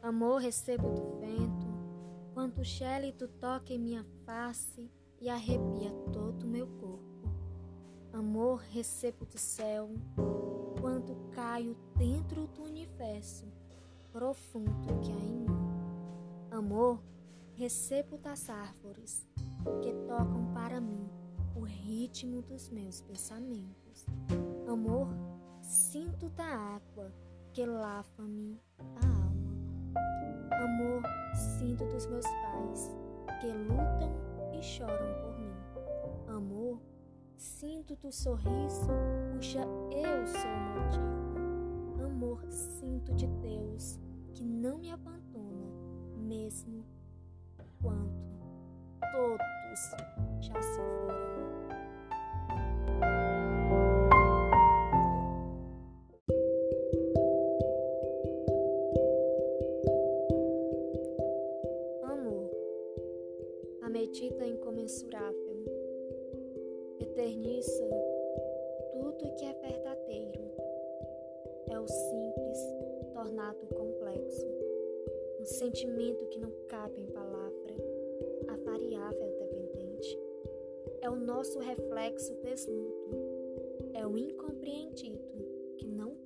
Amor, recebo do vento, quanto xélito toca em minha face e arrepia todo o meu corpo. Amor, recebo do céu, quanto caio dentro do universo profundo que há em mim. Amor, recebo das árvores que tocam para mim o ritmo dos meus pensamentos. Amor, sinto da água que lava-me a alma. Amor, sinto dos meus pais que lutam e choram por mim. Amor, sinto do sorriso cuja eu sou motivo. Amor, sinto de Deus que não me abandona, mesmo quando medida incomensurável. Eterniza tudo que é verdadeiro. É o simples tornado complexo. Um sentimento que não cabe em palavra. A variável dependente. É o nosso reflexo desnudo. É o incompreendido que não